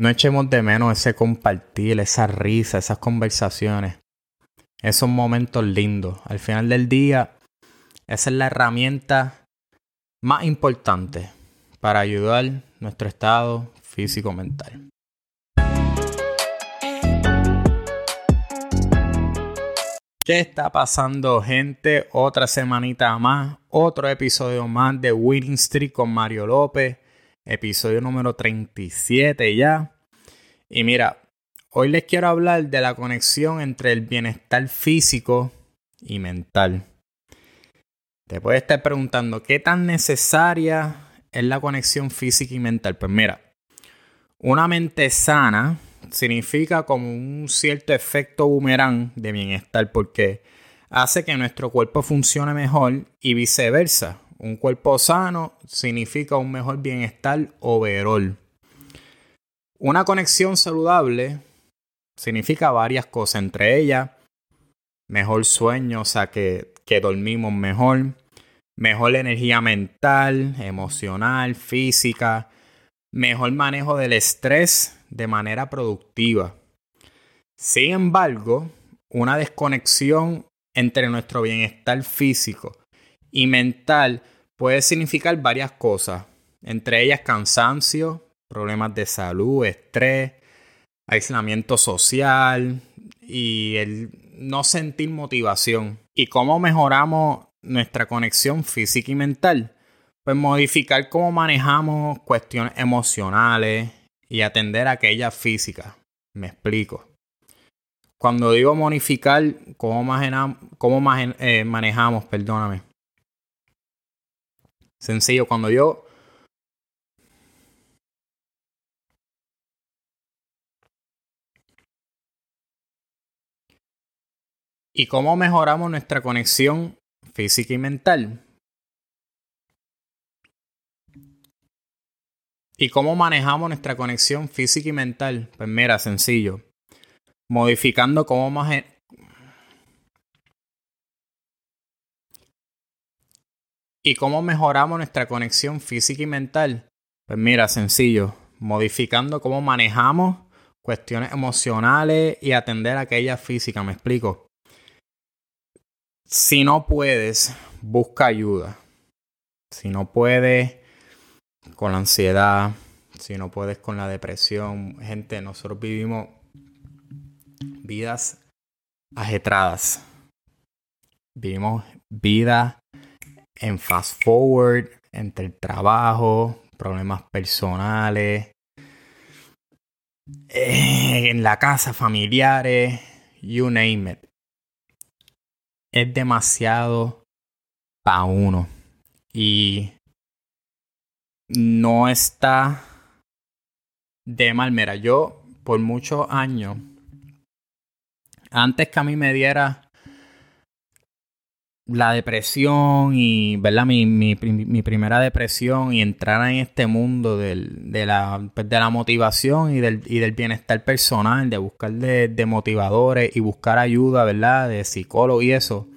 No echemos de menos ese compartir, esa risa, esas conversaciones, esos momentos lindos. Al final del día, esa es la herramienta más importante para ayudar nuestro estado físico-mental. ¿Qué está pasando, gente? Otra semanita más, otro episodio más de Winning Street con Mario López episodio número 37 ya. Y mira, hoy les quiero hablar de la conexión entre el bienestar físico y mental. Te puedes estar preguntando, ¿qué tan necesaria es la conexión física y mental? Pues mira, una mente sana significa como un cierto efecto boomerang de bienestar porque hace que nuestro cuerpo funcione mejor y viceversa. Un cuerpo sano significa un mejor bienestar overall. Una conexión saludable significa varias cosas, entre ellas mejor sueño, o sea que, que dormimos mejor, mejor energía mental, emocional, física, mejor manejo del estrés de manera productiva. Sin embargo, una desconexión entre nuestro bienestar físico y mental puede significar varias cosas, entre ellas cansancio, problemas de salud, estrés, aislamiento social y el no sentir motivación. ¿Y cómo mejoramos nuestra conexión física y mental? Pues modificar cómo manejamos cuestiones emocionales y atender aquellas físicas. Me explico. Cuando digo modificar, ¿cómo, cómo eh, manejamos? Perdóname Sencillo, cuando yo... ¿Y cómo mejoramos nuestra conexión física y mental? ¿Y cómo manejamos nuestra conexión física y mental? Pues mira, sencillo. Modificando cómo, ¿Y cómo mejoramos nuestra conexión física y mental? Pues mira, sencillo, modificando cómo manejamos cuestiones emocionales y atender a aquellas físicas, me explico. Si no puedes, busca ayuda. Si no puedes con la ansiedad, si no puedes con la depresión, gente, nosotros vivimos vidas ajetradas. Vivimos vidas en fast forward, entre el trabajo, problemas personales, eh, en la casa, familiares, you name it. Es demasiado para uno. Y no está de mal. Mira, yo por muchos años, antes que a mí me diera la depresión y, ¿verdad? Mi, mi, mi, primera depresión y entrar en este mundo del, de, la, pues, de la motivación y del, y del bienestar personal, de buscar de, de, motivadores y buscar ayuda, ¿verdad? De psicólogo y eso.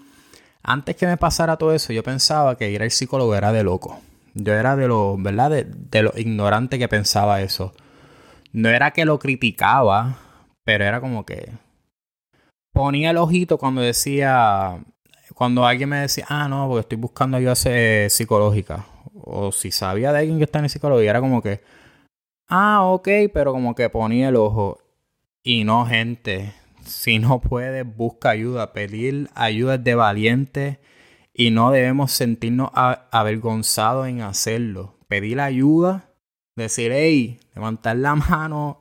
Antes que me pasara todo eso, yo pensaba que ir al psicólogo era de loco. Yo era de lo, ¿verdad? De, de lo ignorante que pensaba eso. No era que lo criticaba, pero era como que ponía el ojito cuando decía cuando alguien me decía, ah, no, porque estoy buscando ayuda psicológica, o si sabía de alguien que está en psicología, era como que, ah, ok, pero como que ponía el ojo. Y no, gente, si no puedes, busca ayuda. Pedir ayuda es de valiente y no debemos sentirnos avergonzados en hacerlo. Pedir ayuda, decir, hey, levantar la mano,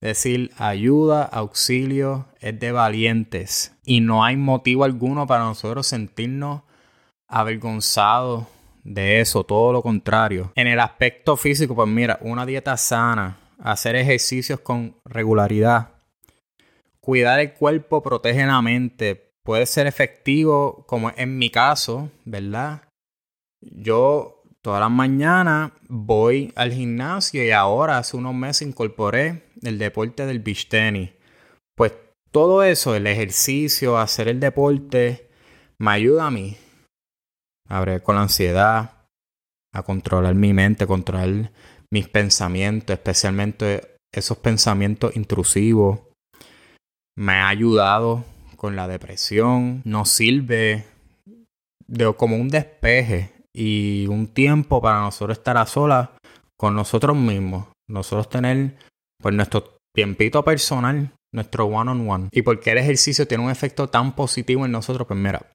Decir ayuda, auxilio es de valientes y no hay motivo alguno para nosotros sentirnos avergonzados de eso, todo lo contrario. En el aspecto físico, pues mira, una dieta sana, hacer ejercicios con regularidad, cuidar el cuerpo protege la mente, puede ser efectivo como en mi caso, ¿verdad? Yo todas las mañanas voy al gimnasio y ahora hace unos meses incorporé el deporte del beach tennis. Pues todo eso, el ejercicio, hacer el deporte, me ayuda a mí a ver con la ansiedad, a controlar mi mente, controlar mis pensamientos, especialmente esos pensamientos intrusivos. Me ha ayudado con la depresión. Nos sirve de, como un despeje y un tiempo para nosotros estar a solas con nosotros mismos. Nosotros tener pues nuestro tiempito personal, nuestro one on one. Y porque el ejercicio tiene un efecto tan positivo en nosotros, pues mira,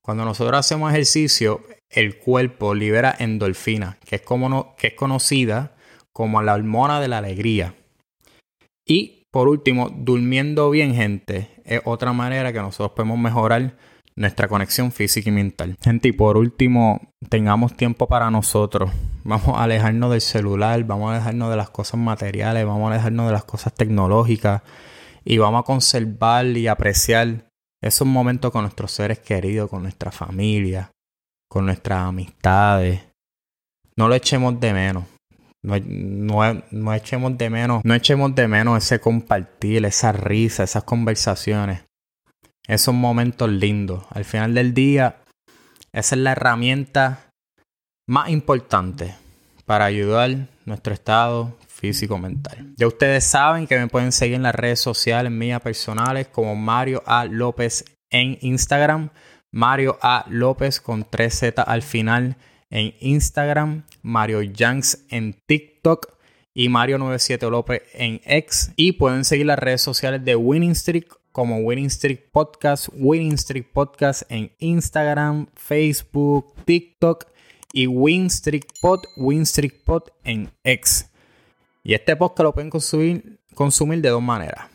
cuando nosotros hacemos ejercicio, el cuerpo libera endorfina, que es, como que es conocida como la hormona de la alegría. Y por último, durmiendo bien, gente, es otra manera que nosotros podemos mejorar nuestra conexión física y mental. Gente, y por último, tengamos tiempo para nosotros. Vamos a alejarnos del celular, vamos a alejarnos de las cosas materiales, vamos a alejarnos de las cosas tecnológicas y vamos a conservar y apreciar esos momentos con nuestros seres queridos, con nuestra familia, con nuestras amistades. No lo echemos de menos. No, no, echemos de menos, no echemos de menos ese compartir, esa risa, esas conversaciones, esos momentos lindos. Al final del día, esa es la herramienta más importante para ayudar nuestro estado físico-mental. Ya ustedes saben que me pueden seguir en las redes sociales mías personales como Mario A. López en Instagram, Mario A. López con 3Z al final en Instagram, Mario Yanks en TikTok y Mario97 López en X. Y pueden seguir las redes sociales de Winning Streak como Winning Streak Podcast, Winning Streak Podcast en Instagram, Facebook, TikTok y Win Streak Pod, Win Streak Pod en X. Y este podcast lo pueden consumir, consumir de dos maneras.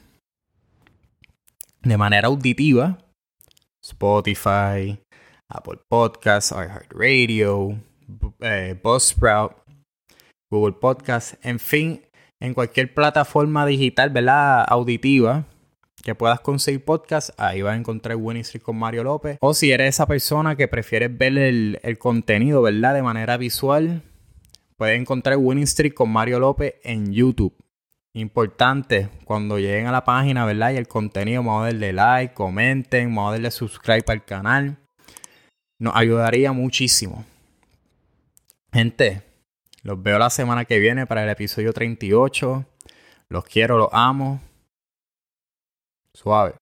De manera auditiva, Spotify, Apple Podcasts, iHeartRadio, eh, Buzzsprout, Google Podcasts, en fin, en cualquier plataforma digital, ¿verdad? Auditiva que puedas conseguir podcast, ahí vas a encontrar Winning con Mario López. O si eres esa persona que prefieres ver el, el contenido, ¿verdad? De manera visual, puedes encontrar Winning Street con Mario López en YouTube. Importante, cuando lleguen a la página, ¿verdad? Y el contenido, vamos a darle like, comenten, vamos a darle subscribe al canal. Nos ayudaría muchísimo. Gente, los veo la semana que viene para el episodio 38. Los quiero, los amo. Suave.